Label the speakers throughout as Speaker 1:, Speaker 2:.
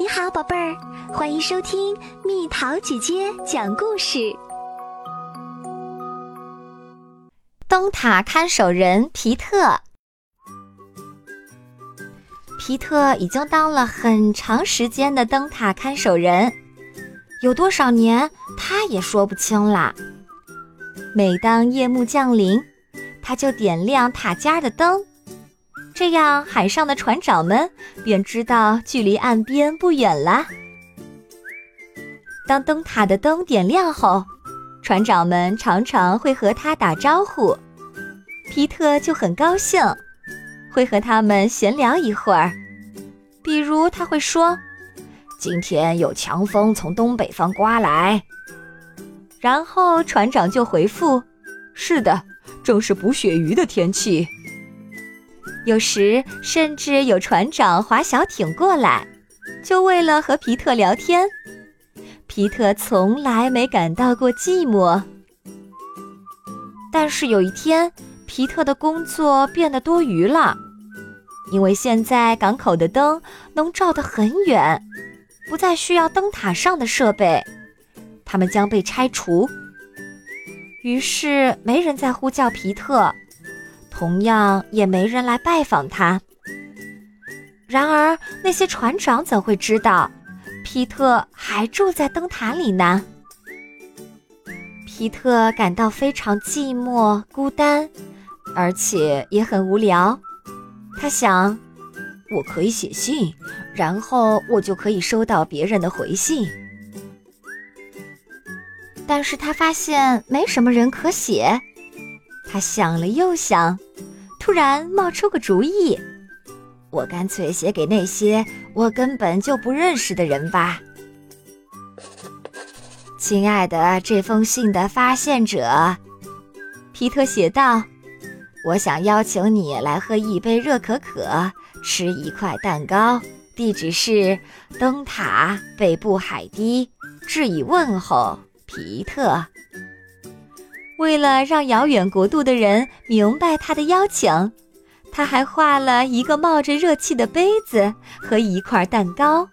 Speaker 1: 你好，宝贝儿，欢迎收听蜜桃姐姐讲故事。
Speaker 2: 灯塔看守人皮特，皮特已经当了很长时间的灯塔看守人，有多少年他也说不清啦。每当夜幕降临，他就点亮塔尖的灯。这样，海上的船长们便知道距离岸边不远了。当灯塔的灯点亮后，船长们常常会和他打招呼，皮特就很高兴，会和他们闲聊一会儿。比如，他会说：“
Speaker 3: 今天有强风从东北方刮来。”
Speaker 2: 然后船长就回复：“
Speaker 4: 是的，正是捕鳕鱼的天气。”
Speaker 2: 有时甚至有船长划小艇过来，就为了和皮特聊天。皮特从来没感到过寂寞。但是有一天，皮特的工作变得多余了，因为现在港口的灯能照得很远，不再需要灯塔上的设备，它们将被拆除。于是没人再呼叫皮特。同样也没人来拜访他。然而那些船长怎会知道，皮特还住在灯塔里呢？皮特感到非常寂寞、孤单，而且也很无聊。他想，
Speaker 3: 我可以写信，然后我就可以收到别人的回信。
Speaker 2: 但是他发现没什么人可写。他想了又想。突然冒出个主意，
Speaker 3: 我干脆写给那些我根本就不认识的人吧。亲爱的，这封信的发现者，
Speaker 2: 皮特写道：“
Speaker 3: 我想邀请你来喝一杯热可可，吃一块蛋糕。地址是灯塔北部海堤。致以问候，皮特。”
Speaker 2: 为了让遥远国度的人明白他的邀请，他还画了一个冒着热气的杯子和一块蛋糕。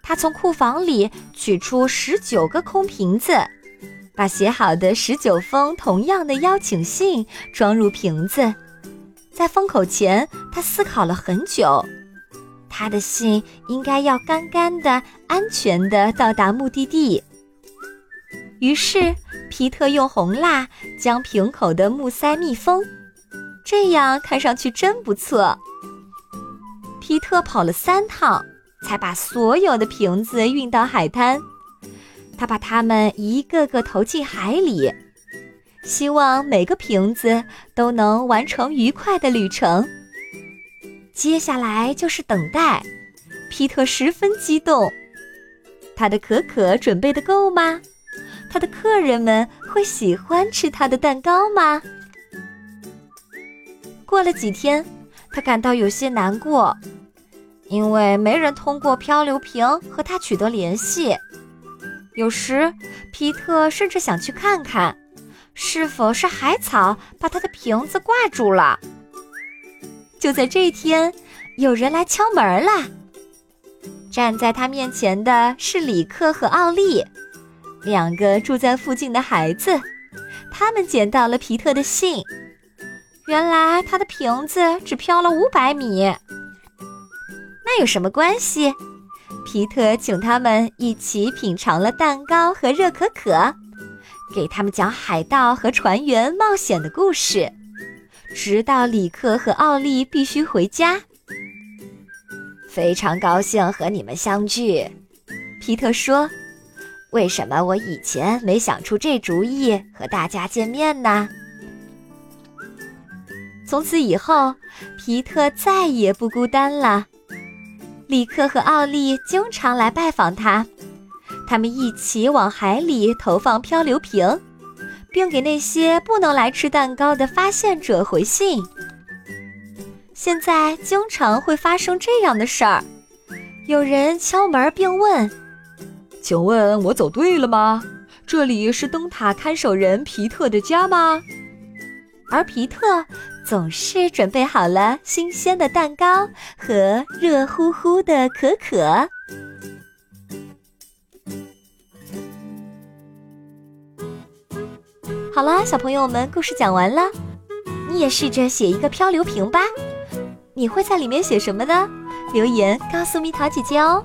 Speaker 2: 他从库房里取出十九个空瓶子，把写好的十九封同样的邀请信装入瓶子。在封口前，他思考了很久，他的信应该要干干的、安全的到达目的地。于是。皮特用红蜡将瓶口的木塞密封，这样看上去真不错。皮特跑了三趟，才把所有的瓶子运到海滩。他把它们一个个投进海里，希望每个瓶子都能完成愉快的旅程。接下来就是等待。皮特十分激动，他的可可准备的够吗？他的客人们会喜欢吃他的蛋糕吗？过了几天，他感到有些难过，因为没人通过漂流瓶和他取得联系。有时，皮特甚至想去看看，是否是海草把他的瓶子挂住了。就在这一天，有人来敲门了。站在他面前的是里克和奥利。两个住在附近的孩子，他们捡到了皮特的信。原来他的瓶子只漂了五百米，那有什么关系？皮特请他们一起品尝了蛋糕和热可可，给他们讲海盗和船员冒险的故事，直到里克和奥利必须回家。
Speaker 3: 非常高兴和你们相聚，
Speaker 2: 皮特说。
Speaker 3: 为什么我以前没想出这主意和大家见面呢？
Speaker 2: 从此以后，皮特再也不孤单了。里克和奥利经常来拜访他，他们一起往海里投放漂流瓶，并给那些不能来吃蛋糕的发现者回信。现在经常会发生这样的事儿：有人敲门并问。
Speaker 4: 请问我走对了吗？这里是灯塔看守人皮特的家吗？
Speaker 2: 而皮特总是准备好了新鲜的蛋糕和热乎乎的可可。好啦，小朋友们，故事讲完了，你也试着写一个漂流瓶吧。你会在里面写什么呢？留言告诉蜜桃姐姐哦。